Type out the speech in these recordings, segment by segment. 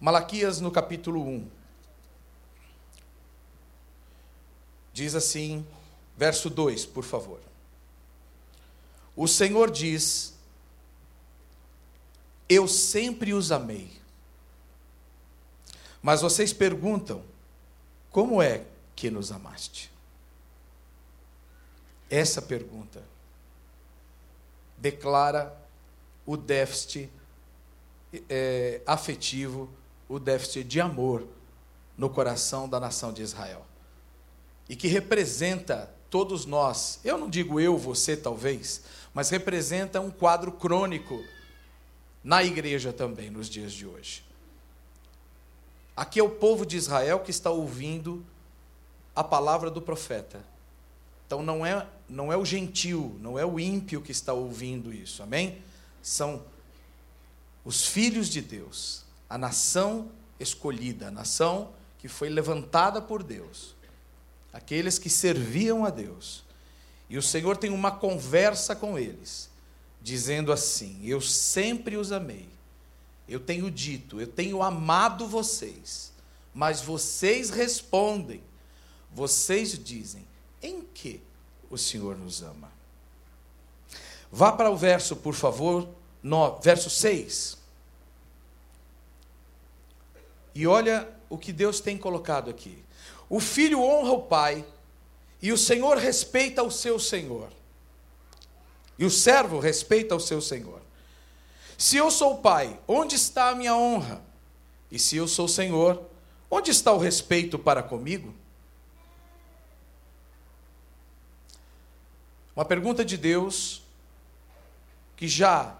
Malaquias no capítulo 1. Diz assim, verso 2, por favor. O Senhor diz: Eu sempre os amei. Mas vocês perguntam: Como é que nos amaste? Essa pergunta declara o déficit é, afetivo, o déficit de amor no coração da nação de Israel. E que representa todos nós, eu não digo eu, você talvez, mas representa um quadro crônico na igreja também nos dias de hoje. Aqui é o povo de Israel que está ouvindo a palavra do profeta. Então não é não é o gentil, não é o ímpio que está ouvindo isso. Amém? São os filhos de Deus, a nação escolhida, a nação que foi levantada por Deus, aqueles que serviam a Deus. E o Senhor tem uma conversa com eles, dizendo assim: Eu sempre os amei, eu tenho dito, eu tenho amado vocês, mas vocês respondem, vocês dizem, em que o Senhor nos ama? Vá para o verso, por favor, no, verso 6. E olha o que Deus tem colocado aqui. O filho honra o pai, e o senhor respeita o seu senhor. E o servo respeita o seu senhor. Se eu sou pai, onde está a minha honra? E se eu sou senhor, onde está o respeito para comigo? Uma pergunta de Deus que já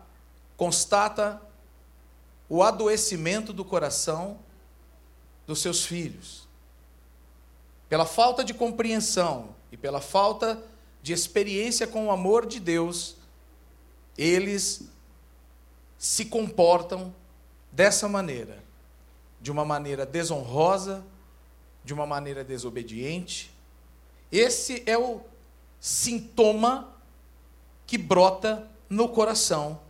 constata o adoecimento do coração dos seus filhos. Pela falta de compreensão e pela falta de experiência com o amor de Deus, eles se comportam dessa maneira, de uma maneira desonrosa, de uma maneira desobediente. Esse é o sintoma que brota no coração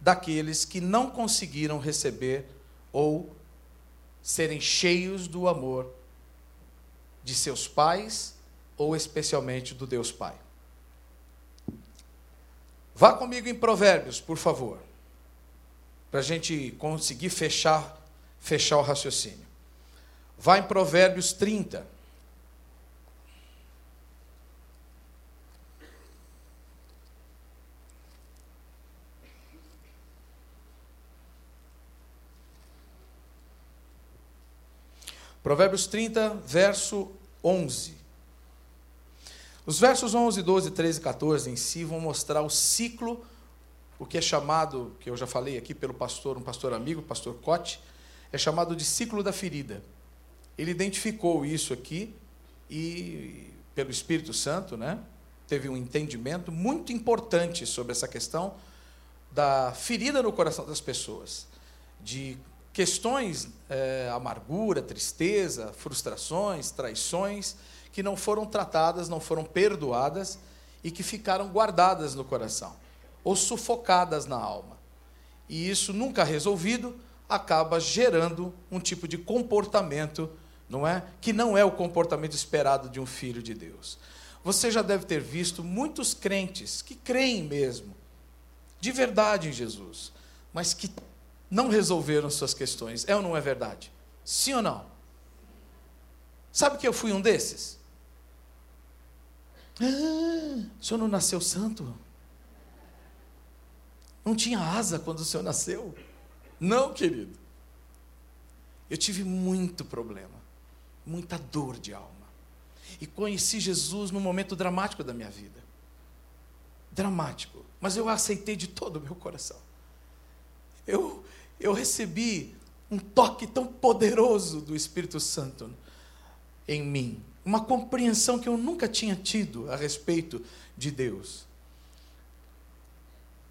daqueles que não conseguiram receber ou serem cheios do amor de seus pais ou especialmente do Deus Pai. Vá comigo em Provérbios, por favor, para a gente conseguir fechar, fechar o raciocínio. Vá em Provérbios 30. Provérbios 30, verso 11. Os versos 11, 12, 13 e 14 em si vão mostrar o ciclo, o que é chamado, que eu já falei aqui pelo pastor, um pastor amigo, o pastor Cote, é chamado de ciclo da ferida. Ele identificou isso aqui e, pelo Espírito Santo, né, teve um entendimento muito importante sobre essa questão da ferida no coração das pessoas, de questões, é, amargura, tristeza, frustrações, traições, que não foram tratadas, não foram perdoadas e que ficaram guardadas no coração ou sufocadas na alma. E isso nunca resolvido acaba gerando um tipo de comportamento, não é? Que não é o comportamento esperado de um filho de Deus. Você já deve ter visto muitos crentes que creem mesmo, de verdade em Jesus, mas que não resolveram suas questões. É ou não é verdade? Sim ou não? Sabe que eu fui um desses? Ah, o senhor não nasceu santo? Não tinha asa quando o senhor nasceu? Não, querido. Eu tive muito problema, muita dor de alma. E conheci Jesus num momento dramático da minha vida. Dramático. Mas eu aceitei de todo o meu coração. Eu, eu recebi um toque tão poderoso do Espírito Santo em mim, uma compreensão que eu nunca tinha tido a respeito de Deus.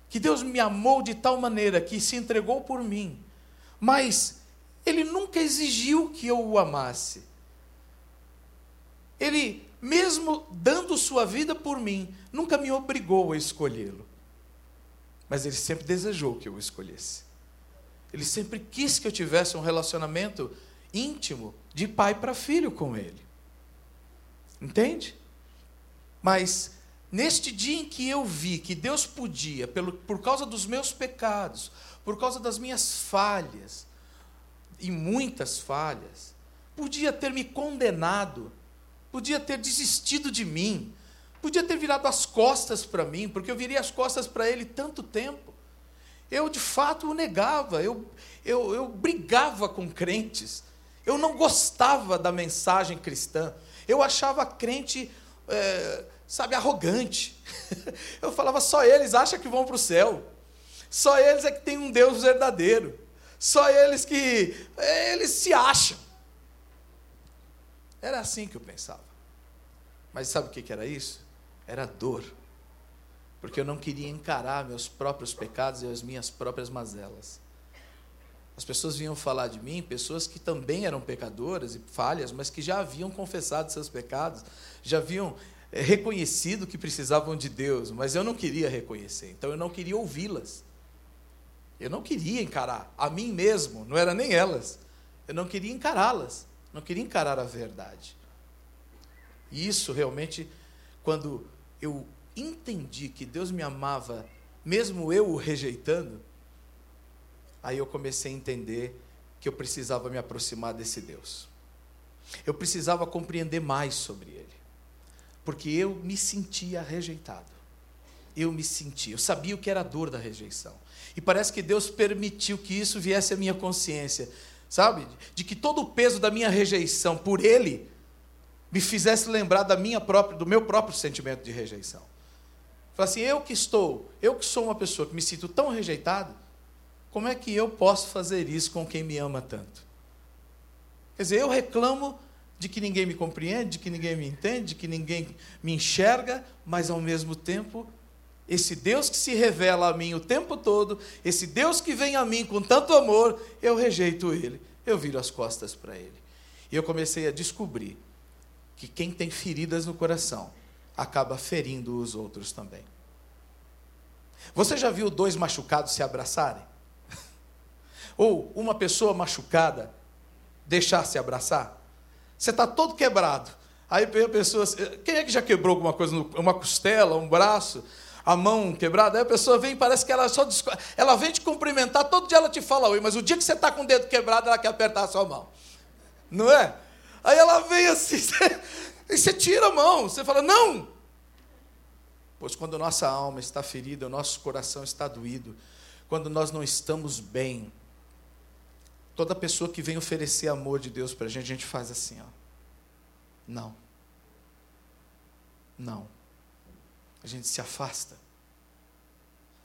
Que Deus me amou de tal maneira que se entregou por mim, mas Ele nunca exigiu que eu o amasse. Ele, mesmo dando sua vida por mim, nunca me obrigou a escolhê-lo. Mas Ele sempre desejou que eu o escolhesse. Ele sempre quis que eu tivesse um relacionamento íntimo, de pai para filho com ele. Entende? Mas neste dia em que eu vi que Deus podia, pelo, por causa dos meus pecados, por causa das minhas falhas, e muitas falhas, podia ter me condenado, podia ter desistido de mim, podia ter virado as costas para mim, porque eu virei as costas para ele tanto tempo. Eu de fato o negava, eu, eu, eu brigava com crentes, eu não gostava da mensagem cristã, eu achava crente, é, sabe, arrogante. Eu falava, só eles acham que vão para o céu, só eles é que tem um Deus verdadeiro, só eles que. Eles se acham. Era assim que eu pensava. Mas sabe o que era isso? Era dor porque eu não queria encarar meus próprios pecados e as minhas próprias mazelas. As pessoas vinham falar de mim, pessoas que também eram pecadoras e falhas, mas que já haviam confessado seus pecados, já haviam eh, reconhecido que precisavam de Deus, mas eu não queria reconhecer, então eu não queria ouvi-las. Eu não queria encarar a mim mesmo, não era nem elas. Eu não queria encará-las, não queria encarar a verdade. E isso realmente, quando eu entendi que Deus me amava, mesmo eu o rejeitando, aí eu comecei a entender que eu precisava me aproximar desse Deus. Eu precisava compreender mais sobre Ele, porque eu me sentia rejeitado. Eu me sentia, eu sabia o que era a dor da rejeição. E parece que Deus permitiu que isso viesse à minha consciência, sabe? De que todo o peso da minha rejeição por Ele me fizesse lembrar da minha própria, do meu próprio sentimento de rejeição. Fala assim, eu que estou, eu que sou uma pessoa que me sinto tão rejeitado, como é que eu posso fazer isso com quem me ama tanto? Quer dizer, eu reclamo de que ninguém me compreende, de que ninguém me entende, de que ninguém me enxerga, mas ao mesmo tempo, esse Deus que se revela a mim o tempo todo, esse Deus que vem a mim com tanto amor, eu rejeito ele, eu viro as costas para ele. E eu comecei a descobrir que quem tem feridas no coração acaba ferindo os outros também. Você já viu dois machucados se abraçarem? Ou uma pessoa machucada deixar se abraçar? Você está todo quebrado. Aí a pessoa. Quem é que já quebrou alguma coisa? Uma costela, um braço, a mão quebrada? Aí a pessoa vem parece que ela só. Ela vem te cumprimentar, todo dia ela te fala oi, mas o dia que você está com o dedo quebrado, ela quer apertar a sua mão. Não é? Aí ela vem assim, e você tira a mão, você fala, não! Pois quando nossa alma está ferida, o nosso coração está doído, quando nós não estamos bem, toda pessoa que vem oferecer amor de Deus para a gente, a gente faz assim, ó. Não. Não. A gente se afasta.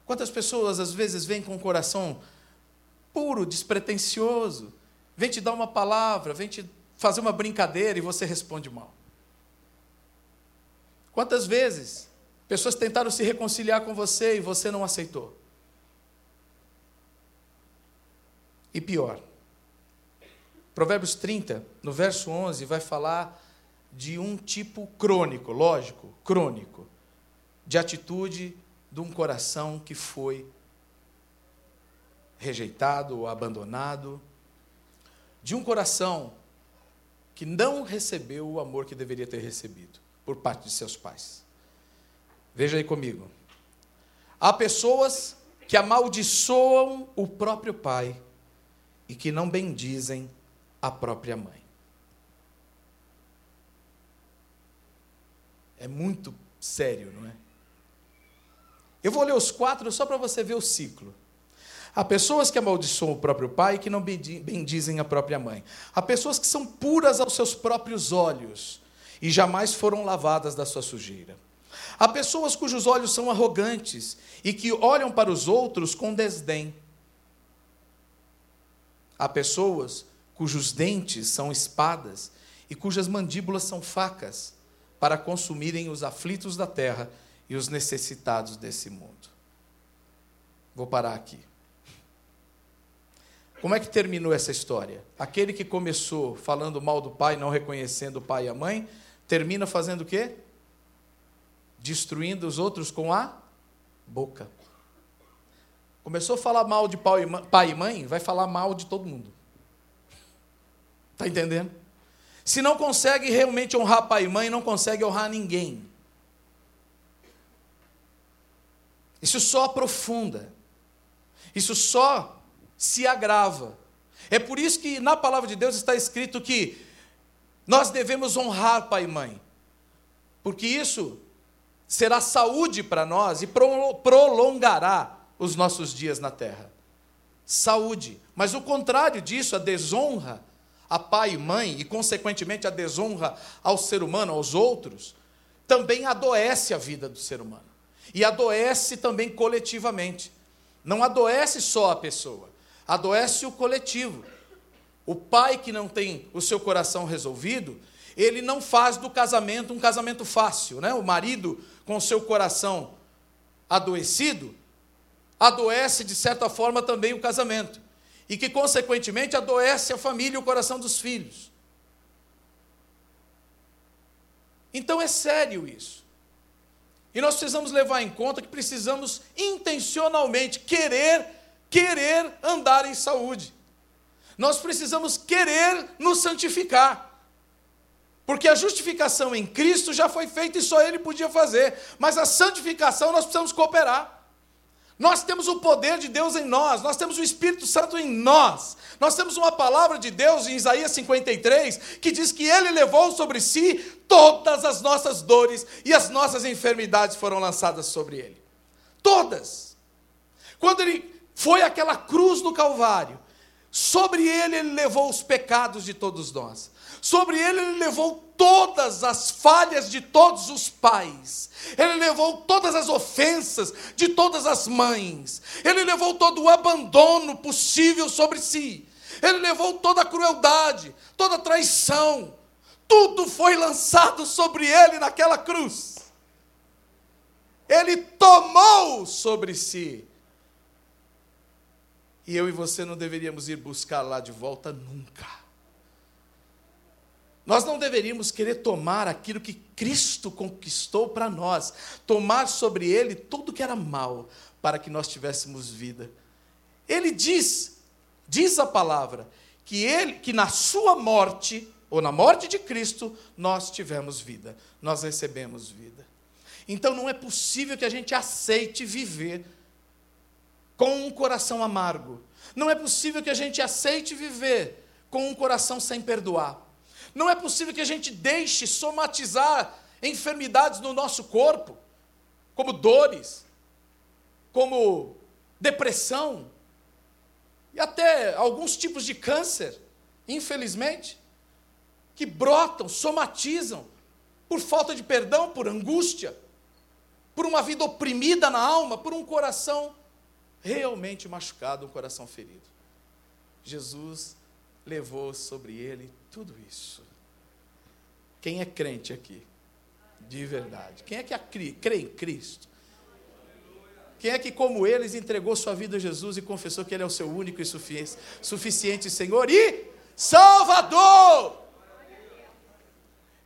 Quantas pessoas às vezes vêm com o coração puro, despretensioso, vem te dar uma palavra, vem te fazer uma brincadeira e você responde mal. Quantas vezes pessoas tentaram se reconciliar com você e você não aceitou? E pior, Provérbios 30, no verso 11, vai falar de um tipo crônico, lógico, crônico, de atitude de um coração que foi rejeitado ou abandonado, de um coração que não recebeu o amor que deveria ter recebido por parte de seus pais. Veja aí comigo. Há pessoas que amaldiçoam o próprio pai e que não bendizem a própria mãe. É muito sério, não é? Eu vou ler os quatro só para você ver o ciclo. Há pessoas que amaldiçoam o próprio pai e que não bendizem a própria mãe. Há pessoas que são puras aos seus próprios olhos e jamais foram lavadas da sua sujeira. Há pessoas cujos olhos são arrogantes e que olham para os outros com desdém. Há pessoas cujos dentes são espadas e cujas mandíbulas são facas para consumirem os aflitos da terra e os necessitados desse mundo. Vou parar aqui. Como é que terminou essa história? Aquele que começou falando mal do pai, não reconhecendo o pai e a mãe, termina fazendo o quê? Destruindo os outros com a boca. Começou a falar mal de pai e mãe, vai falar mal de todo mundo. Está entendendo? Se não consegue realmente honrar pai e mãe, não consegue honrar ninguém. Isso só aprofunda. Isso só se agrava. É por isso que na palavra de Deus está escrito que nós devemos honrar pai e mãe. Porque isso será saúde para nós e prolongará os nossos dias na terra. Saúde. Mas o contrário disso, a desonra a pai e mãe, e consequentemente a desonra ao ser humano, aos outros, também adoece a vida do ser humano. E adoece também coletivamente. Não adoece só a pessoa, adoece o coletivo. O pai que não tem o seu coração resolvido, ele não faz do casamento um casamento fácil, né? O marido com seu coração adoecido, adoece de certa forma também o casamento e que, consequentemente, adoece a família e o coração dos filhos. Então é sério isso. E nós precisamos levar em conta que precisamos intencionalmente querer, querer andar em saúde. Nós precisamos querer nos santificar. Porque a justificação em Cristo já foi feita e só Ele podia fazer. Mas a santificação nós precisamos cooperar. Nós temos o poder de Deus em nós, nós temos o Espírito Santo em nós. Nós temos uma palavra de Deus em Isaías 53 que diz que ele levou sobre si todas as nossas dores e as nossas enfermidades foram lançadas sobre ele. Todas. Quando ele foi àquela cruz no Calvário, sobre ele ele levou os pecados de todos nós. Sobre ele ele levou todas as falhas de todos os pais. Ele levou todas as ofensas de todas as mães. Ele levou todo o abandono possível sobre si. Ele levou toda a crueldade, toda a traição. Tudo foi lançado sobre ele naquela cruz. Ele tomou sobre si. E eu e você não deveríamos ir buscar lá de volta nunca. Nós não deveríamos querer tomar aquilo que Cristo conquistou para nós, tomar sobre ele tudo que era mal, para que nós tivéssemos vida. Ele diz, diz a palavra, que ele, que na sua morte, ou na morte de Cristo, nós tivemos vida, nós recebemos vida. Então não é possível que a gente aceite viver com um coração amargo. Não é possível que a gente aceite viver com um coração sem perdoar. Não é possível que a gente deixe somatizar enfermidades no nosso corpo, como dores, como depressão, e até alguns tipos de câncer, infelizmente, que brotam, somatizam, por falta de perdão, por angústia, por uma vida oprimida na alma, por um coração realmente machucado, um coração ferido. Jesus levou sobre ele tudo isso. Quem é crente aqui? De verdade. Quem é que crê em Cristo? Quem é que, como eles, entregou sua vida a Jesus e confessou que Ele é o seu único e suficiente Senhor e Salvador?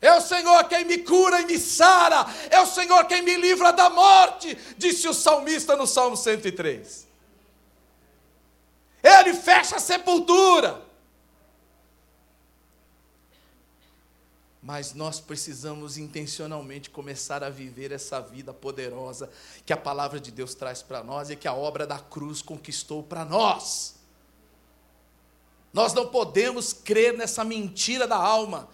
É o Senhor quem me cura e me sara. É o Senhor quem me livra da morte, disse o salmista no Salmo 103. Ele fecha a sepultura. Mas nós precisamos intencionalmente começar a viver essa vida poderosa que a palavra de Deus traz para nós e que a obra da cruz conquistou para nós. Nós não podemos crer nessa mentira da alma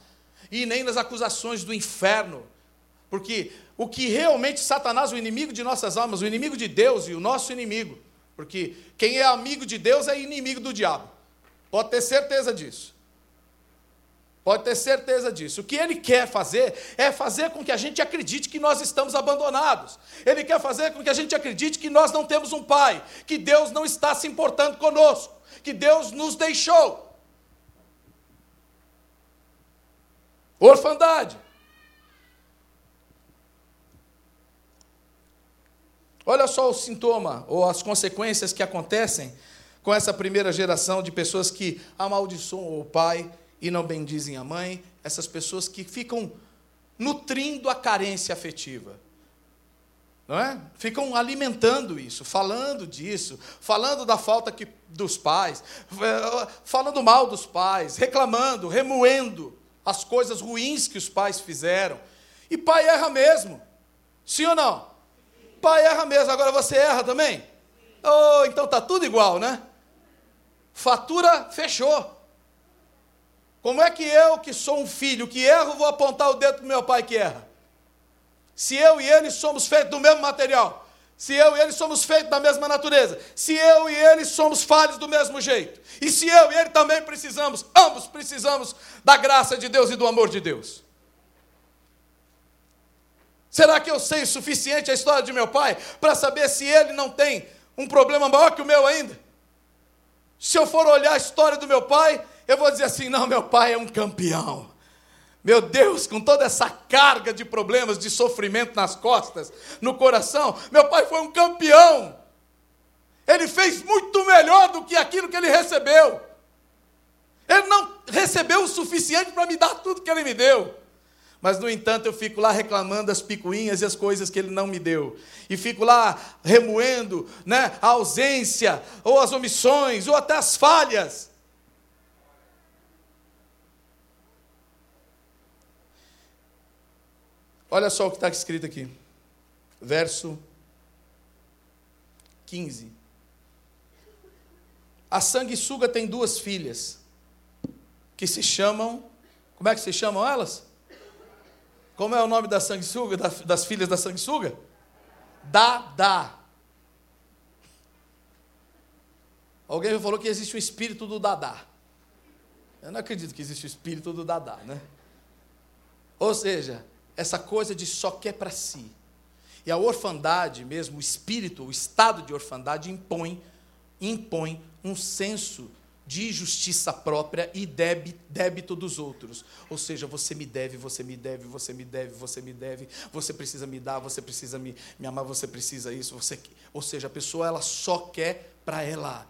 e nem nas acusações do inferno, porque o que realmente Satanás, o inimigo de nossas almas, o inimigo de Deus e o nosso inimigo, porque quem é amigo de Deus é inimigo do diabo, pode ter certeza disso. Pode ter certeza disso. O que ele quer fazer é fazer com que a gente acredite que nós estamos abandonados. Ele quer fazer com que a gente acredite que nós não temos um pai, que Deus não está se importando conosco, que Deus nos deixou. Orfandade. Olha só o sintoma ou as consequências que acontecem com essa primeira geração de pessoas que amaldiçoam o pai e não bendizem a mãe, essas pessoas que ficam nutrindo a carência afetiva. não é? Ficam alimentando isso, falando disso, falando da falta que, dos pais, falando mal dos pais, reclamando, remoendo as coisas ruins que os pais fizeram. E pai erra mesmo. Sim ou não? Pai erra mesmo. Agora você erra também? Oh, então tá tudo igual, né? Fatura fechou. Como é que eu, que sou um filho que erro, vou apontar o dedo para meu pai que erra? Se eu e ele somos feitos do mesmo material, se eu e ele somos feitos da mesma natureza, se eu e ele somos falhos do mesmo jeito, e se eu e ele também precisamos, ambos precisamos da graça de Deus e do amor de Deus. Será que eu sei o suficiente a história de meu pai para saber se ele não tem um problema maior que o meu ainda? Se eu for olhar a história do meu pai, eu vou dizer assim: não, meu pai é um campeão. Meu Deus, com toda essa carga de problemas, de sofrimento nas costas, no coração, meu pai foi um campeão. Ele fez muito melhor do que aquilo que ele recebeu. Ele não recebeu o suficiente para me dar tudo que ele me deu. Mas, no entanto, eu fico lá reclamando as picuinhas e as coisas que ele não me deu. E fico lá remoendo né, a ausência, ou as omissões, ou até as falhas. Olha só o que está escrito aqui. Verso 15. A sanguessuga tem duas filhas que se chamam. Como é que se chamam elas? Como é o nome da sanguessuga, das filhas da sanguessuga? Dadá. Alguém me falou que existe o espírito do Dadá. Eu não acredito que existe o espírito do Dadá, né? Ou seja, essa coisa de só quer para si. E a orfandade mesmo, o espírito, o estado de orfandade impõe, impõe um senso de justiça própria e débito dos outros. Ou seja, você me deve, você me deve, você me deve, você me deve, você precisa me dar, você precisa me, me amar, você precisa isso, você. Ou seja, a pessoa ela só quer para ela.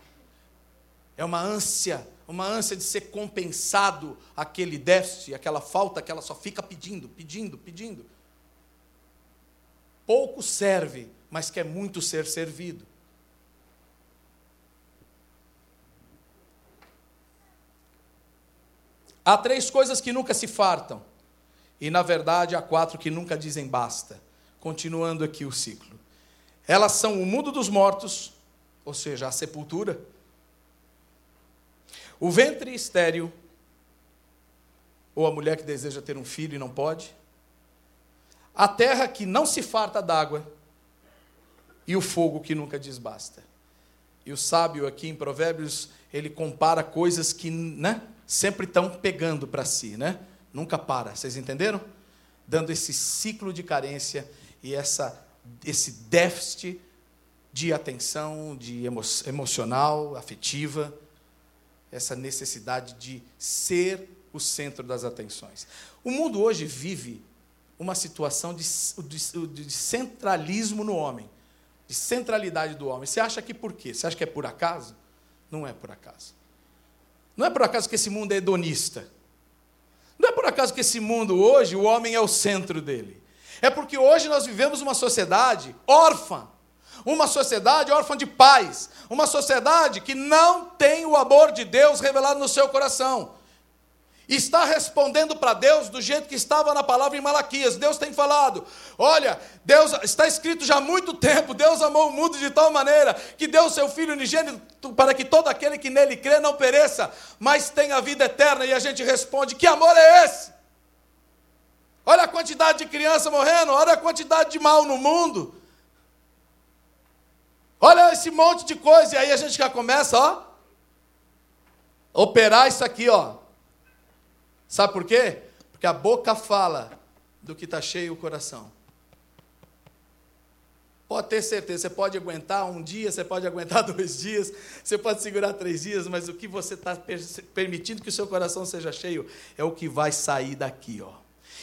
É uma ânsia, uma ânsia de ser compensado aquele déficit, aquela falta que ela só fica pedindo, pedindo, pedindo. Pouco serve, mas quer muito ser servido. Há três coisas que nunca se fartam, e na verdade há quatro que nunca dizem basta. Continuando aqui o ciclo. Elas são o mundo dos mortos, ou seja, a sepultura, o ventre estéril, ou a mulher que deseja ter um filho e não pode, a terra que não se farta d'água, e o fogo que nunca desbasta. E o sábio aqui em Provérbios, ele compara coisas que, né? sempre estão pegando para si, né? Nunca para, vocês entenderam? Dando esse ciclo de carência e essa, esse déficit de atenção, de emo, emocional, afetiva, essa necessidade de ser o centro das atenções. O mundo hoje vive uma situação de, de, de centralismo no homem, de centralidade do homem. Você acha que por quê? Você acha que é por acaso? Não é por acaso. Não é por acaso que esse mundo é hedonista. Não é por acaso que esse mundo hoje, o homem é o centro dele. É porque hoje nós vivemos uma sociedade órfã. Uma sociedade órfã de paz. Uma sociedade que não tem o amor de Deus revelado no seu coração está respondendo para Deus do jeito que estava na palavra em Malaquias. Deus tem falado: olha, Deus está escrito já há muito tempo, Deus amou o mundo de tal maneira que deu o seu Filho unigênito para que todo aquele que nele crê não pereça, mas tenha vida eterna. E a gente responde: que amor é esse? Olha a quantidade de criança morrendo, olha a quantidade de mal no mundo. Olha esse monte de coisa, e aí a gente já começa, ó, operar isso aqui, ó. Sabe por quê? Porque a boca fala do que está cheio o coração. Pode ter certeza, você pode aguentar um dia, você pode aguentar dois dias, você pode segurar três dias, mas o que você está permitindo que o seu coração seja cheio é o que vai sair daqui. Ó.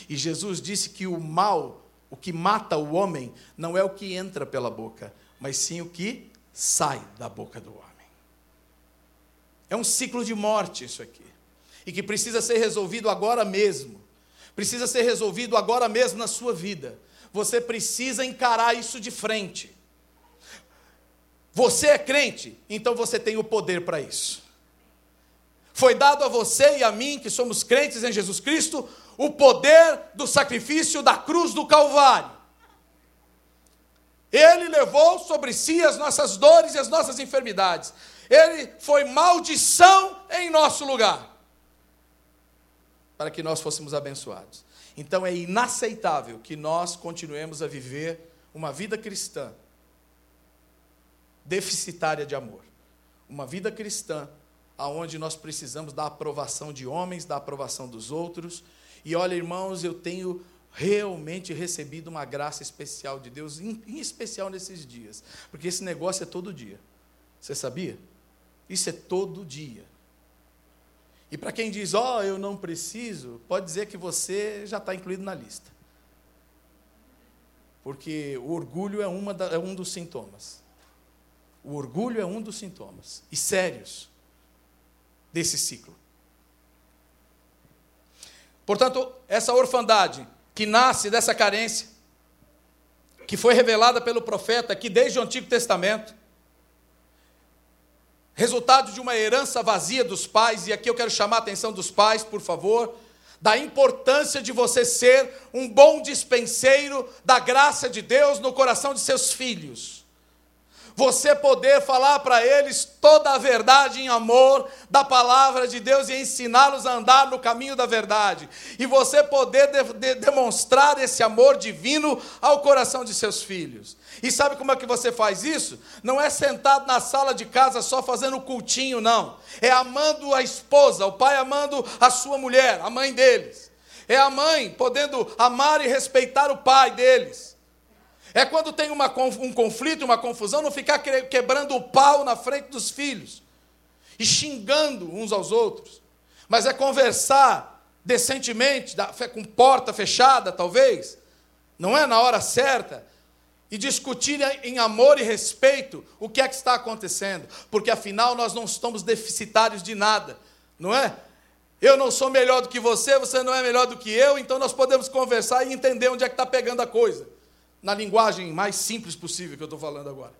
E Jesus disse que o mal, o que mata o homem, não é o que entra pela boca, mas sim o que sai da boca do homem. É um ciclo de morte isso aqui e que precisa ser resolvido agora mesmo. Precisa ser resolvido agora mesmo na sua vida. você precisa encarar isso de frente. Você é crente, então você tem o poder para isso. Foi dado a você e a mim, que somos crentes em Jesus Cristo, o poder do sacrifício da cruz do Calvário. Ele levou sobre si as nossas dores e as nossas enfermidades. Ele foi maldição em nosso lugar, para que nós fôssemos abençoados. Então é inaceitável que nós continuemos a viver uma vida cristã deficitária de amor. Uma vida cristã aonde nós precisamos da aprovação de homens, da aprovação dos outros. E olha, irmãos, eu tenho realmente recebido uma graça especial de Deus, em, em especial nesses dias, porque esse negócio é todo dia. Você sabia? Isso é todo dia. E para quem diz, ó, oh, eu não preciso, pode dizer que você já está incluído na lista. Porque o orgulho é, uma da, é um dos sintomas. O orgulho é um dos sintomas, e sérios, desse ciclo. Portanto, essa orfandade que nasce dessa carência, que foi revelada pelo profeta aqui desde o Antigo Testamento, resultado de uma herança vazia dos pais, e aqui eu quero chamar a atenção dos pais, por favor, da importância de você ser um bom dispenseiro da graça de Deus no coração de seus filhos você poder falar para eles toda a verdade em amor da palavra de Deus e ensiná-los a andar no caminho da verdade, e você poder de, de, demonstrar esse amor divino ao coração de seus filhos. E sabe como é que você faz isso? Não é sentado na sala de casa só fazendo cultinho, não. É amando a esposa, o pai amando a sua mulher, a mãe deles. É a mãe podendo amar e respeitar o pai deles. É quando tem uma, um conflito, uma confusão, não ficar quebrando o pau na frente dos filhos e xingando uns aos outros, mas é conversar decentemente, com porta fechada, talvez, não é na hora certa, e discutir em amor e respeito o que é que está acontecendo, porque afinal nós não estamos deficitários de nada, não é? Eu não sou melhor do que você, você não é melhor do que eu, então nós podemos conversar e entender onde é que está pegando a coisa na linguagem mais simples possível que eu estou falando agora.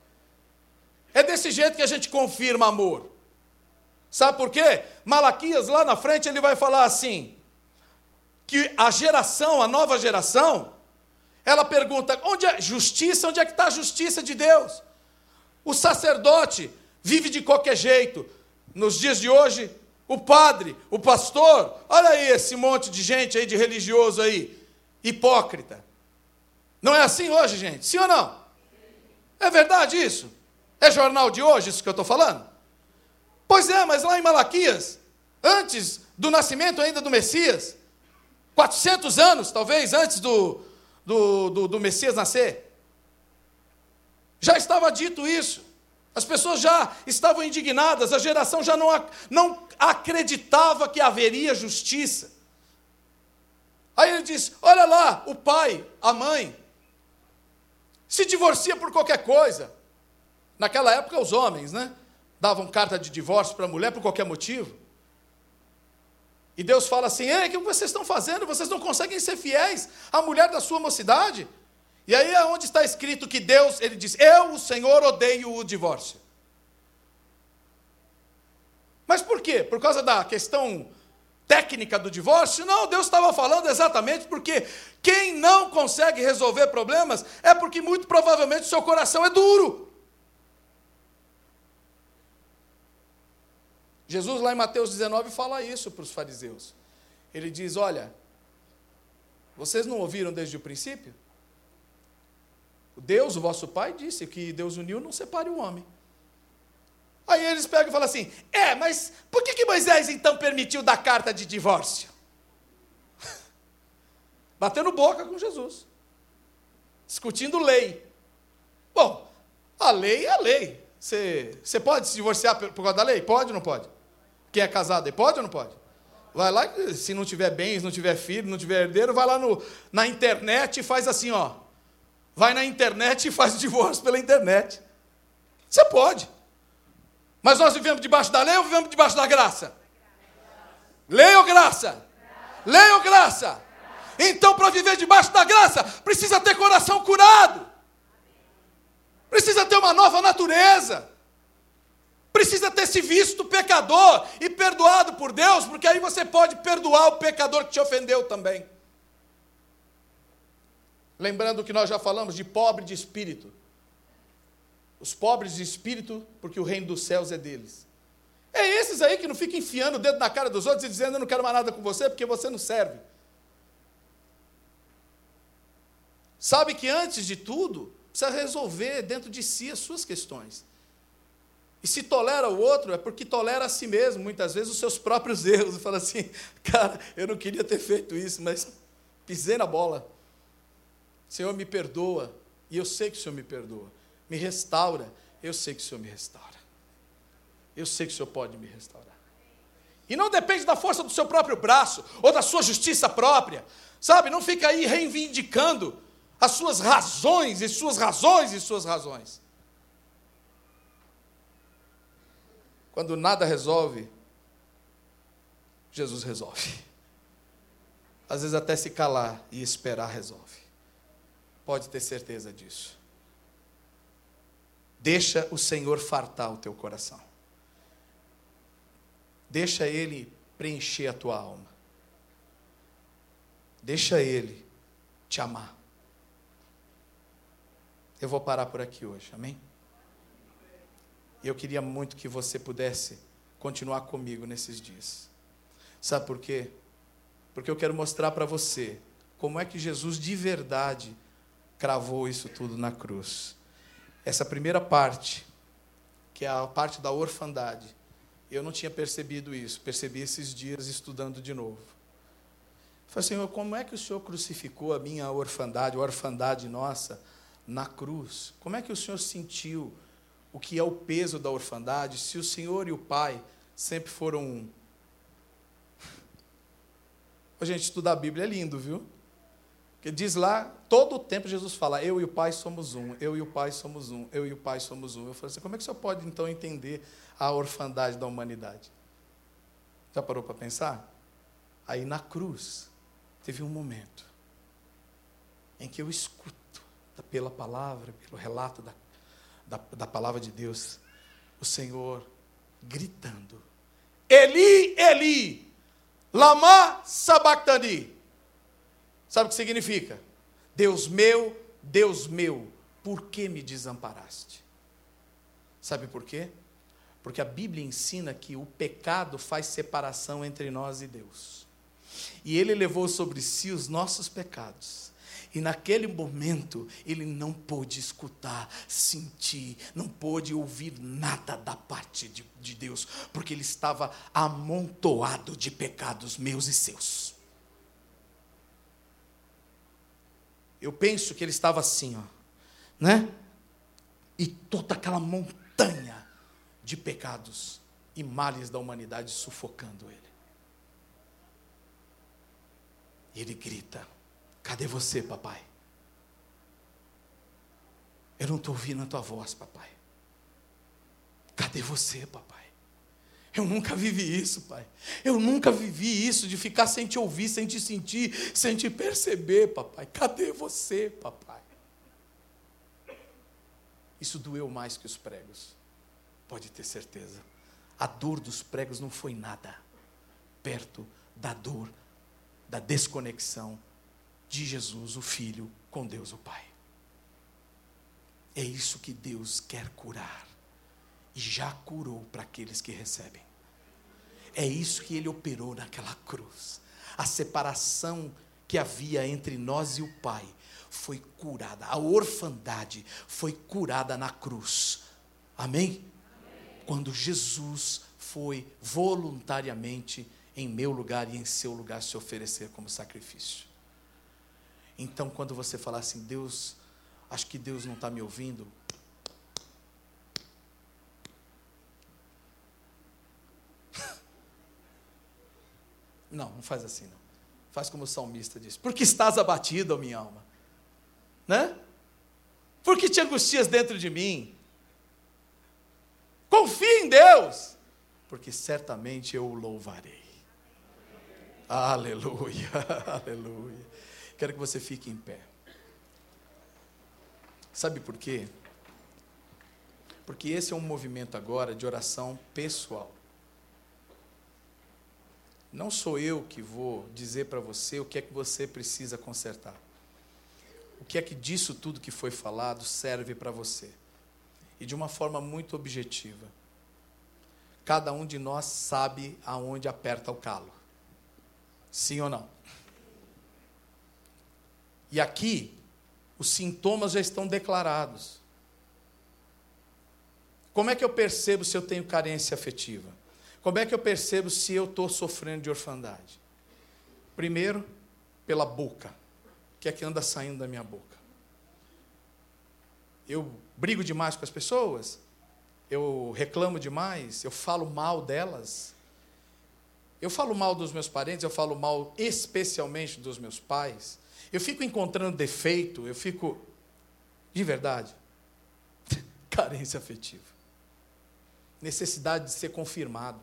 É desse jeito que a gente confirma amor. Sabe por quê? Malaquias, lá na frente, ele vai falar assim: que a geração, a nova geração, ela pergunta: onde é justiça? Onde é que está a justiça de Deus? O sacerdote vive de qualquer jeito. Nos dias de hoje, o padre, o pastor, olha aí esse monte de gente aí, de religioso aí, hipócrita. Não é assim hoje, gente? Sim ou não? É verdade isso? É jornal de hoje isso que eu estou falando? Pois é, mas lá em Malaquias, antes do nascimento ainda do Messias, 400 anos talvez antes do, do, do, do Messias nascer, já estava dito isso. As pessoas já estavam indignadas, a geração já não, não acreditava que haveria justiça. Aí ele diz: Olha lá, o pai, a mãe, se divorcia por qualquer coisa. Naquela época, os homens, né? Davam carta de divórcio para a mulher por qualquer motivo. E Deus fala assim: Ei, o que vocês estão fazendo? Vocês não conseguem ser fiéis à mulher da sua mocidade? E aí é onde está escrito que Deus, ele diz: Eu, o Senhor, odeio o divórcio. Mas por quê? Por causa da questão técnica do divórcio? Não, Deus estava falando exatamente porque quem não consegue resolver problemas é porque muito provavelmente seu coração é duro. Jesus, lá em Mateus 19, fala isso para os fariseus. Ele diz: Olha, vocês não ouviram desde o princípio? Deus, o vosso Pai, disse que Deus uniu, não separe o homem. Aí eles pegam e falam assim: é, mas por que, que Moisés então permitiu dar carta de divórcio? Batendo boca com Jesus, discutindo lei. Bom, a lei é a lei. Você, você pode se divorciar por, causa da lei? Pode ou não pode? Quem é casado aí, pode ou não pode? Vai lá, se não tiver bens, não tiver filho, não tiver herdeiro, vai lá no, na internet e faz assim, ó. Vai na internet e faz o divórcio pela internet. Você pode. Mas nós vivemos debaixo da lei ou vivemos debaixo da graça? Lei ou graça? Lei ou graça? Então, para viver debaixo da graça, precisa ter coração curado. Precisa ter uma nova natureza. Precisa ter se visto pecador e perdoado por Deus, porque aí você pode perdoar o pecador que te ofendeu também. Lembrando que nós já falamos de pobre de espírito. Os pobres de espírito, porque o reino dos céus é deles. É esses aí que não ficam enfiando o dedo na cara dos outros e dizendo: Eu não quero mais nada com você porque você não serve. Sabe que antes de tudo, precisa resolver dentro de si as suas questões. E se tolera o outro, é porque tolera a si mesmo, muitas vezes, os seus próprios erros. E fala assim, cara, eu não queria ter feito isso, mas pisei na bola. Senhor, me perdoa. E eu sei que o Senhor me perdoa. Me restaura. Eu sei que o Senhor me restaura. Eu sei que o Senhor pode me restaurar. E não depende da força do seu próprio braço ou da sua justiça própria. Sabe? Não fica aí reivindicando as suas razões e suas razões e suas razões. Quando nada resolve, Jesus resolve. Às vezes até se calar e esperar resolve. Pode ter certeza disso. Deixa o Senhor fartar o teu coração. Deixa Ele preencher a tua alma. Deixa Ele te amar. Eu vou parar por aqui hoje, amém? Eu queria muito que você pudesse continuar comigo nesses dias. Sabe por quê? Porque eu quero mostrar para você como é que Jesus de verdade cravou isso tudo na cruz. Essa primeira parte, que é a parte da orfandade, eu não tinha percebido isso, percebi esses dias estudando de novo. Falei, Senhor, como é que o Senhor crucificou a minha orfandade, a orfandade nossa, na cruz? Como é que o Senhor sentiu o que é o peso da orfandade, se o Senhor e o Pai sempre foram um. A gente estudar a Bíblia é lindo, viu? Porque diz lá, todo o tempo Jesus fala, eu e o Pai somos um, eu e o Pai somos um, eu e o Pai somos um. Eu falei assim, como é que o senhor pode então entender a orfandade da humanidade? Já parou para pensar? Aí na cruz, teve um momento em que eu escuto pela palavra, pelo relato da da, da palavra de Deus, o Senhor gritando: Eli, Eli, lama sabachthani. Sabe o que significa? Deus meu, Deus meu, por que me desamparaste? Sabe por quê? Porque a Bíblia ensina que o pecado faz separação entre nós e Deus. E ele levou sobre si os nossos pecados e naquele momento ele não pôde escutar, sentir, não pôde ouvir nada da parte de, de Deus, porque ele estava amontoado de pecados meus e seus. Eu penso que ele estava assim, ó, né? E toda aquela montanha de pecados e males da humanidade sufocando ele. E ele grita: Cadê você, papai? Eu não estou ouvindo a tua voz, papai. Cadê você, papai? Eu nunca vivi isso, pai. Eu nunca vivi isso de ficar sem te ouvir, sem te sentir, sem te perceber, papai. Cadê você, papai? Isso doeu mais que os pregos. Pode ter certeza. A dor dos pregos não foi nada perto da dor da desconexão de Jesus, o Filho, com Deus, o Pai. É isso que Deus quer curar. E já curou para aqueles que recebem. É isso que ele operou naquela cruz. A separação que havia entre nós e o Pai foi curada. A orfandade foi curada na cruz. Amém? Quando Jesus foi voluntariamente em meu lugar e em seu lugar se oferecer como sacrifício. Então, quando você falar assim, Deus, acho que Deus não está me ouvindo. Não, não faz assim não. Faz como o salmista diz. Porque estás abatido, minha alma. Né? Porque te angustias dentro de mim. Confie em Deus, porque certamente eu o louvarei. Aleluia, aleluia. Quero que você fique em pé. Sabe por quê? Porque esse é um movimento agora de oração pessoal. Não sou eu que vou dizer para você o que é que você precisa consertar. O que é que disso tudo que foi falado serve para você. E de uma forma muito objetiva. Cada um de nós sabe aonde aperta o calo. Sim ou não? E aqui, os sintomas já estão declarados. Como é que eu percebo se eu tenho carência afetiva? Como é que eu percebo se eu estou sofrendo de orfandade? Primeiro, pela boca. Que é que anda saindo da minha boca? Eu brigo demais com as pessoas? Eu reclamo demais? Eu falo mal delas? Eu falo mal dos meus parentes, eu falo mal especialmente dos meus pais. Eu fico encontrando defeito, eu fico. De verdade. Carência afetiva. Necessidade de ser confirmado.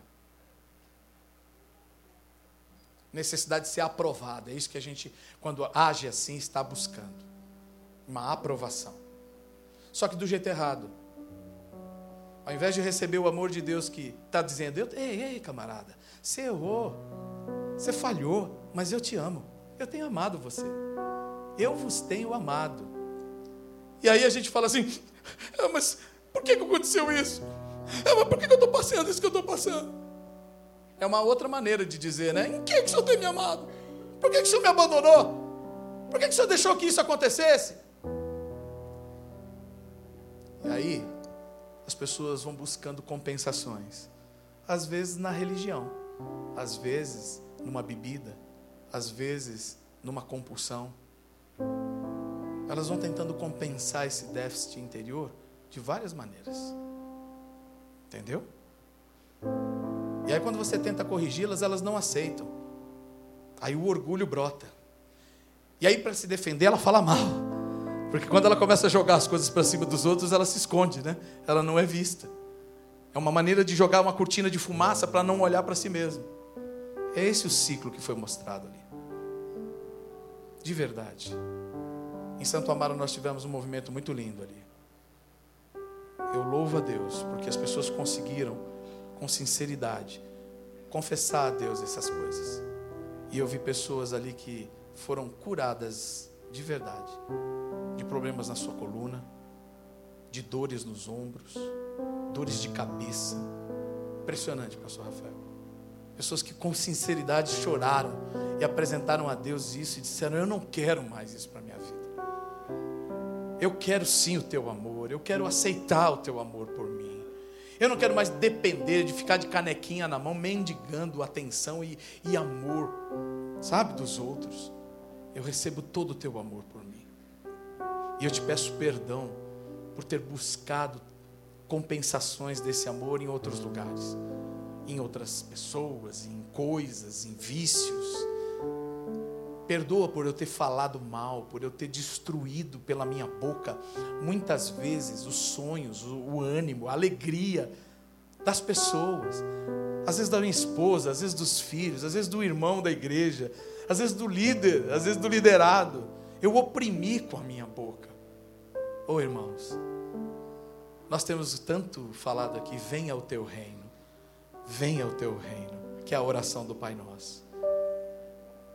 Necessidade de ser aprovado. É isso que a gente, quando age assim, está buscando. Uma aprovação. Só que do jeito errado. Ao invés de receber o amor de Deus que está dizendo, ei, ei, camarada, você errou, você falhou, mas eu te amo, eu tenho amado você, eu vos tenho amado. E aí a gente fala assim, ah, mas por que, que aconteceu isso? Ah, mas por que, que eu estou passando isso que eu estou passando? É uma outra maneira de dizer, né? Em que, que o Senhor tem me amado? Por que, que o Senhor me abandonou? Por que, que o Senhor deixou que isso acontecesse? E aí, as pessoas vão buscando compensações. Às vezes na religião, às vezes numa bebida, às vezes numa compulsão. Elas vão tentando compensar esse déficit interior de várias maneiras. Entendeu? E aí quando você tenta corrigi-las, elas não aceitam. Aí o orgulho brota. E aí para se defender, ela fala mal. Porque quando ela começa a jogar as coisas para cima dos outros, ela se esconde, né? Ela não é vista. É uma maneira de jogar uma cortina de fumaça para não olhar para si mesmo. É esse o ciclo que foi mostrado ali. De verdade. Em Santo Amaro nós tivemos um movimento muito lindo ali. Eu louvo a Deus porque as pessoas conseguiram, com sinceridade, confessar a Deus essas coisas. E eu vi pessoas ali que foram curadas de verdade de problemas na sua coluna, de dores nos ombros, dores de cabeça. Impressionante, pastor Rafael. Pessoas que com sinceridade choraram e apresentaram a Deus isso e disseram: Eu não quero mais isso para minha vida. Eu quero sim o teu amor, eu quero aceitar o teu amor por. Eu não quero mais depender de ficar de canequinha na mão, mendigando atenção e, e amor, sabe, dos outros. Eu recebo todo o teu amor por mim. E eu te peço perdão por ter buscado compensações desse amor em outros lugares, em outras pessoas, em coisas, em vícios. Perdoa por eu ter falado mal, por eu ter destruído pela minha boca muitas vezes os sonhos, o, ânimo, a alegria das pessoas. Às vezes da minha esposa, às vezes dos filhos, às vezes do irmão da igreja, às vezes do líder, às vezes do liderado. Eu oprimi com a minha boca. Oh, irmãos, nós temos tanto falado aqui, venha o teu reino, venha o teu reino, que é a oração do Pai Nosso.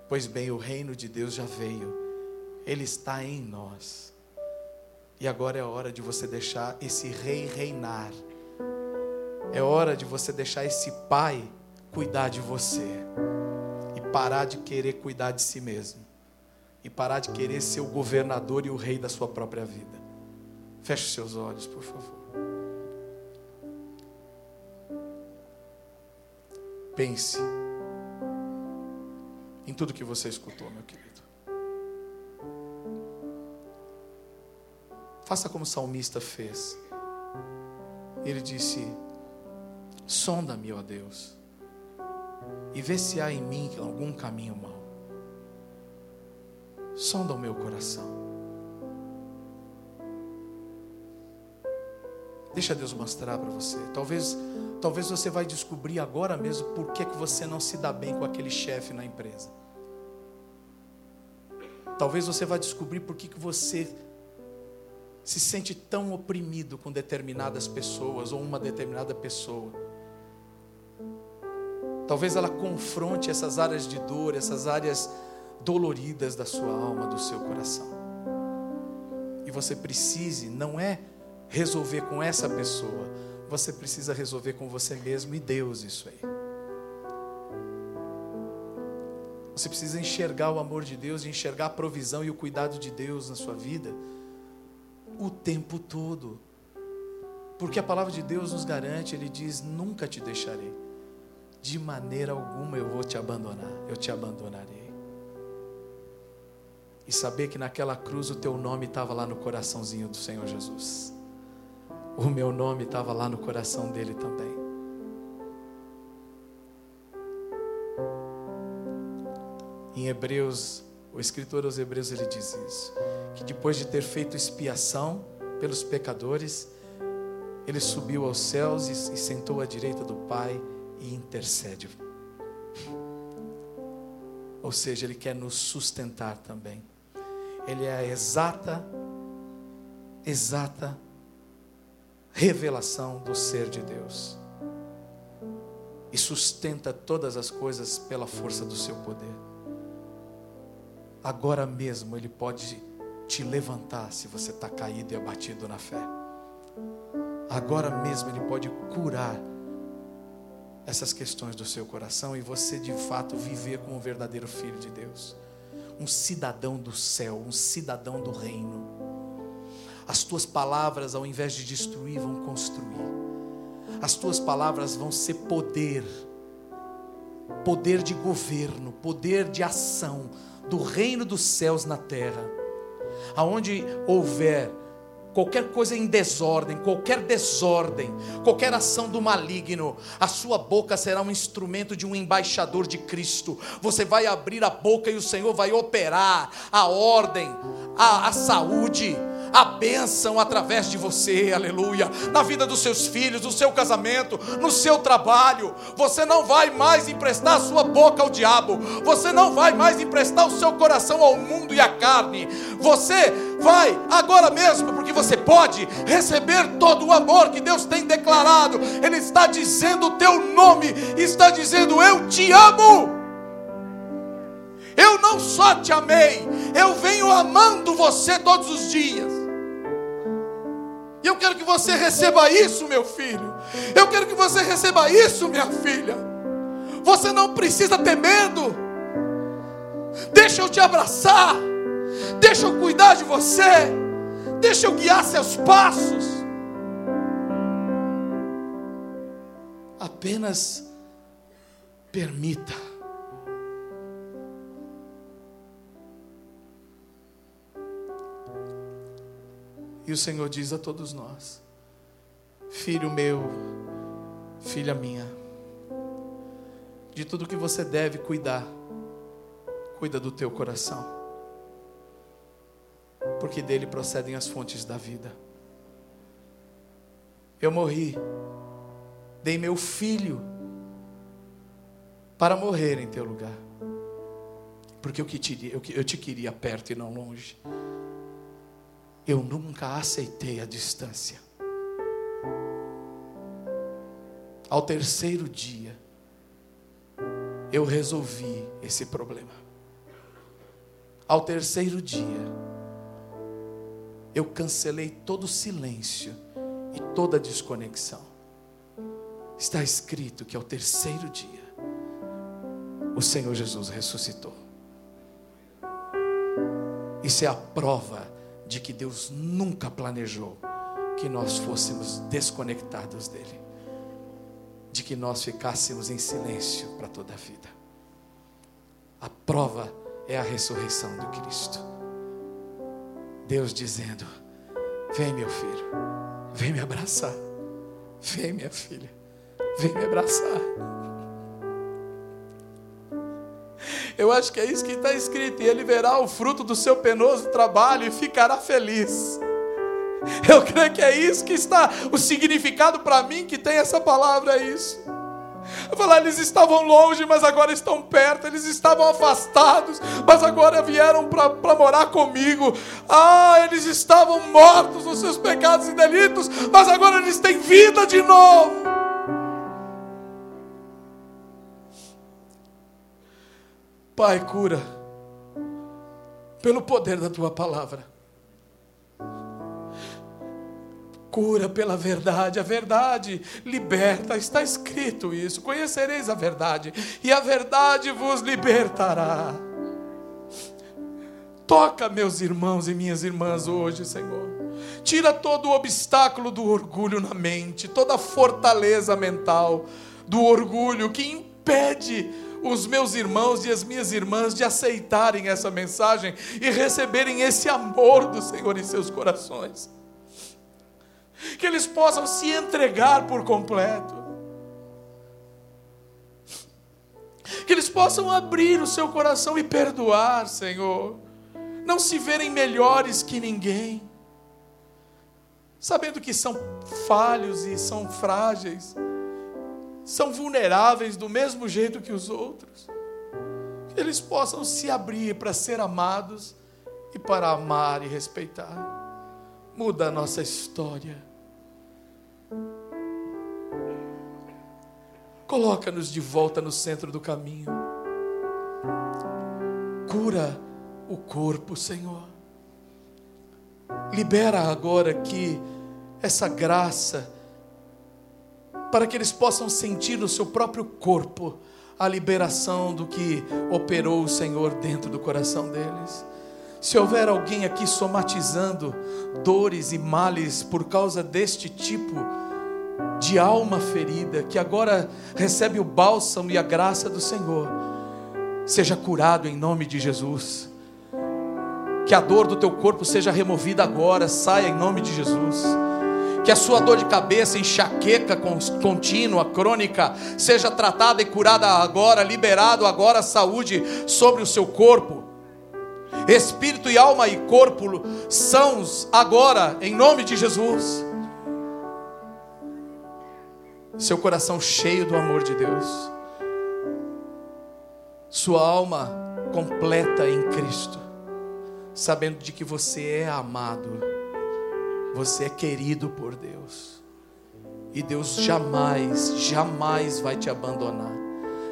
Pois bem, o reino de Deus já veio, ele está em nós. E agora é hora de você deixar esse rei reinar. É hora de você deixar esse pai cuidar de você. E parar de querer cuidar de si mesmo. E parar de querer ser o governador e o rei da sua própria vida. Feche seus olhos, por favor. Pense em tudo que você escutou, meu querido. Faça como o salmista fez. Ele disse: Sonda-me, ó Deus, e vê se há em mim algum caminho mau. Sonda o meu coração Deixa Deus mostrar para você. Talvez, talvez você vai descobrir agora mesmo por que, que você não se dá bem com aquele chefe na empresa. Talvez você vai descobrir por que, que você se sente tão oprimido com determinadas pessoas ou uma determinada pessoa. Talvez ela confronte essas áreas de dor, essas áreas doloridas da sua alma, do seu coração. E você precise, não é resolver com essa pessoa, você precisa resolver com você mesmo e Deus isso aí. Você precisa enxergar o amor de Deus, enxergar a provisão e o cuidado de Deus na sua vida o tempo todo. Porque a palavra de Deus nos garante, ele diz: "Nunca te deixarei. De maneira alguma eu vou te abandonar. Eu te abandonarei." E saber que naquela cruz o teu nome estava lá no coraçãozinho do Senhor Jesus. O meu nome estava lá no coração dele também. Em Hebreus, o escritor aos Hebreus ele diz isso, que depois de ter feito expiação pelos pecadores, ele subiu aos céus e, e sentou à direita do Pai e intercede. Ou seja, ele quer nos sustentar também. Ele é a exata, exata revelação do ser de Deus. E sustenta todas as coisas pela força do seu poder. Agora mesmo Ele pode te levantar se você está caído e abatido na fé. Agora mesmo Ele pode curar essas questões do seu coração e você de fato viver como um verdadeiro filho de Deus, um cidadão do céu, um cidadão do reino. As tuas palavras, ao invés de destruir, vão construir. As tuas palavras vão ser poder, poder de governo, poder de ação do reino dos céus na terra. Aonde houver qualquer coisa em desordem, qualquer desordem, qualquer ação do maligno, a sua boca será um instrumento de um embaixador de Cristo. Você vai abrir a boca e o Senhor vai operar a ordem, a, a saúde, a bênção através de você, aleluia, na vida dos seus filhos, no seu casamento, no seu trabalho. Você não vai mais emprestar a sua boca ao diabo, você não vai mais emprestar o seu coração ao mundo e à carne. Você vai agora mesmo, porque você pode receber todo o amor que Deus tem declarado. Ele está dizendo o teu nome, está dizendo: Eu te amo. Eu não só te amei, eu venho amando você todos os dias. E eu quero que você receba isso, meu filho. Eu quero que você receba isso, minha filha. Você não precisa ter medo. Deixa eu te abraçar. Deixa eu cuidar de você. Deixa eu guiar seus passos. Apenas permita. E o Senhor diz a todos nós: Filho meu, filha minha, de tudo que você deve cuidar, cuida do teu coração, porque dele procedem as fontes da vida. Eu morri, dei meu filho para morrer em teu lugar, porque eu, te, eu te queria perto e não longe eu nunca aceitei a distância. Ao terceiro dia, eu resolvi esse problema. Ao terceiro dia, eu cancelei todo silêncio e toda desconexão. Está escrito que ao terceiro dia, o Senhor Jesus ressuscitou. Isso é a prova de que Deus nunca planejou que nós fôssemos desconectados dele, de que nós ficássemos em silêncio para toda a vida. A prova é a ressurreição do Cristo. Deus dizendo: Vem, meu filho, vem me abraçar, vem, minha filha, vem me abraçar. Eu acho que é isso que está escrito. E ele verá o fruto do seu penoso trabalho e ficará feliz. Eu creio que é isso que está o significado para mim que tem essa palavra, é isso. Eu falar, eles estavam longe, mas agora estão perto. Eles estavam afastados, mas agora vieram para morar comigo. Ah, eles estavam mortos nos seus pecados e delitos, mas agora eles têm vida de novo. Pai, cura, pelo poder da tua palavra cura pela verdade. A verdade liberta, está escrito isso. Conhecereis a verdade, e a verdade vos libertará. Toca, meus irmãos e minhas irmãs, hoje, Senhor. Tira todo o obstáculo do orgulho na mente, toda a fortaleza mental do orgulho que impede os meus irmãos e as minhas irmãs de aceitarem essa mensagem e receberem esse amor do Senhor em seus corações. Que eles possam se entregar por completo, que eles possam abrir o seu coração e perdoar, Senhor, não se verem melhores que ninguém, sabendo que são falhos e são frágeis, são vulneráveis do mesmo jeito que os outros, que eles possam se abrir para ser amados e para amar e respeitar. Muda a nossa história. Coloca-nos de volta no centro do caminho. Cura o corpo, Senhor. Libera agora que essa graça, para que eles possam sentir no seu próprio corpo a liberação do que operou o Senhor dentro do coração deles. Se houver alguém aqui somatizando dores e males por causa deste tipo de alma ferida, que agora recebe o bálsamo e a graça do Senhor, seja curado em nome de Jesus. Que a dor do teu corpo seja removida agora, saia em nome de Jesus. Que a sua dor de cabeça, enxaqueca contínua, crônica, seja tratada e curada agora, liberado agora a saúde sobre o seu corpo. Espírito e alma e corpo sãos agora, em nome de Jesus. Seu coração cheio do amor de Deus, sua alma completa em Cristo, sabendo de que você é amado, você é querido por Deus, e Deus jamais, jamais vai te abandonar,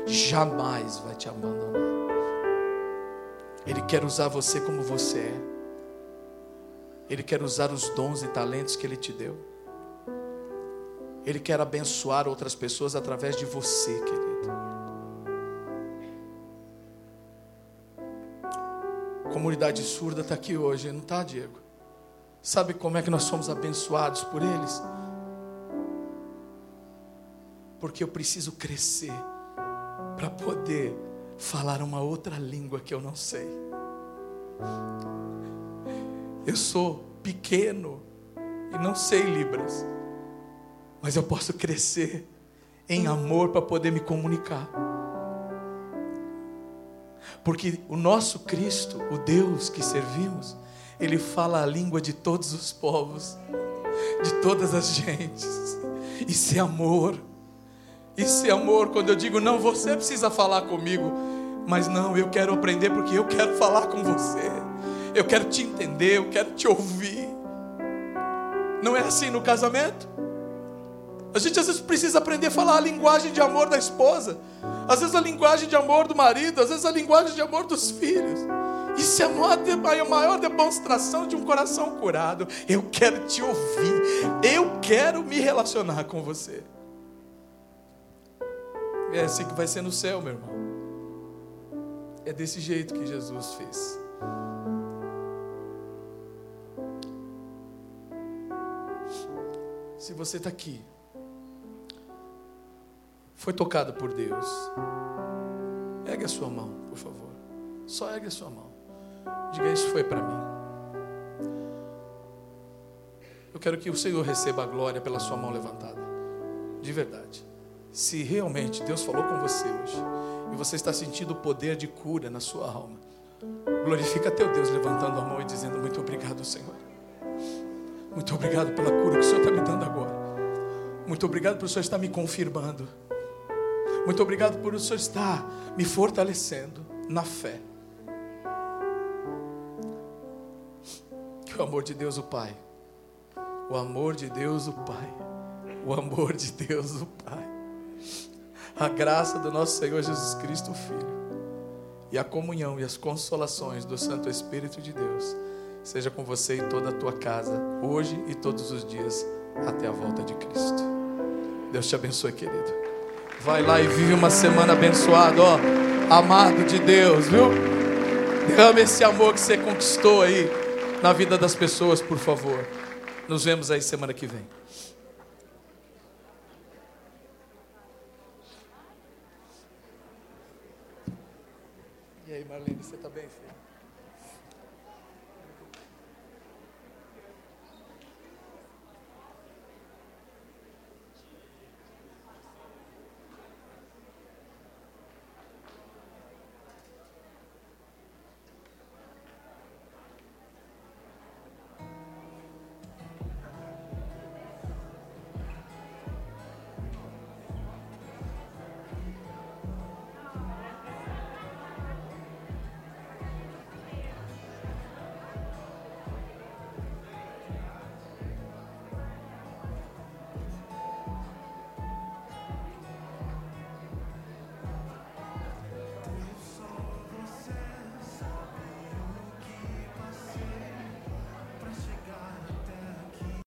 jamais vai te abandonar. Ele quer usar você como você é, Ele quer usar os dons e talentos que Ele te deu. Ele quer abençoar outras pessoas através de você, querido. comunidade surda está aqui hoje, não está, Diego? Sabe como é que nós somos abençoados por eles? Porque eu preciso crescer para poder falar uma outra língua que eu não sei. Eu sou pequeno e não sei Libras mas eu posso crescer em amor para poder me comunicar. Porque o nosso Cristo, o Deus que servimos, ele fala a língua de todos os povos, de todas as gentes. Isso é amor. Isso é amor quando eu digo, não, você precisa falar comigo, mas não, eu quero aprender porque eu quero falar com você. Eu quero te entender, eu quero te ouvir. Não é assim no casamento? A gente às vezes precisa aprender a falar a linguagem de amor da esposa, às vezes a linguagem de amor do marido, às vezes a linguagem de amor dos filhos. Isso é a maior demonstração de um coração curado. Eu quero te ouvir, eu quero me relacionar com você. É assim que vai ser no céu, meu irmão. É desse jeito que Jesus fez. Se você está aqui foi tocado por Deus, ergue a sua mão, por favor. Só ergue a sua mão. Diga: Isso foi para mim. Eu quero que o Senhor receba a glória pela sua mão levantada. De verdade. Se realmente Deus falou com você hoje e você está sentindo o poder de cura na sua alma, glorifica teu Deus levantando a mão e dizendo: Muito obrigado, Senhor. Muito obrigado pela cura que o Senhor está me dando agora. Muito obrigado por o Senhor estar me confirmando. Muito obrigado por o Senhor estar me fortalecendo na fé. Que o amor de Deus, o Pai, o amor de Deus, o Pai, o amor de Deus, o Pai, a graça do nosso Senhor Jesus Cristo, o Filho, e a comunhão e as consolações do Santo Espírito de Deus, seja com você e toda a tua casa, hoje e todos os dias, até a volta de Cristo. Deus te abençoe, querido. Vai lá e vive uma semana abençoada, ó, amado de Deus, viu? Derrama esse amor que você conquistou aí na vida das pessoas, por favor. Nos vemos aí semana que vem. E aí, Marlene, você?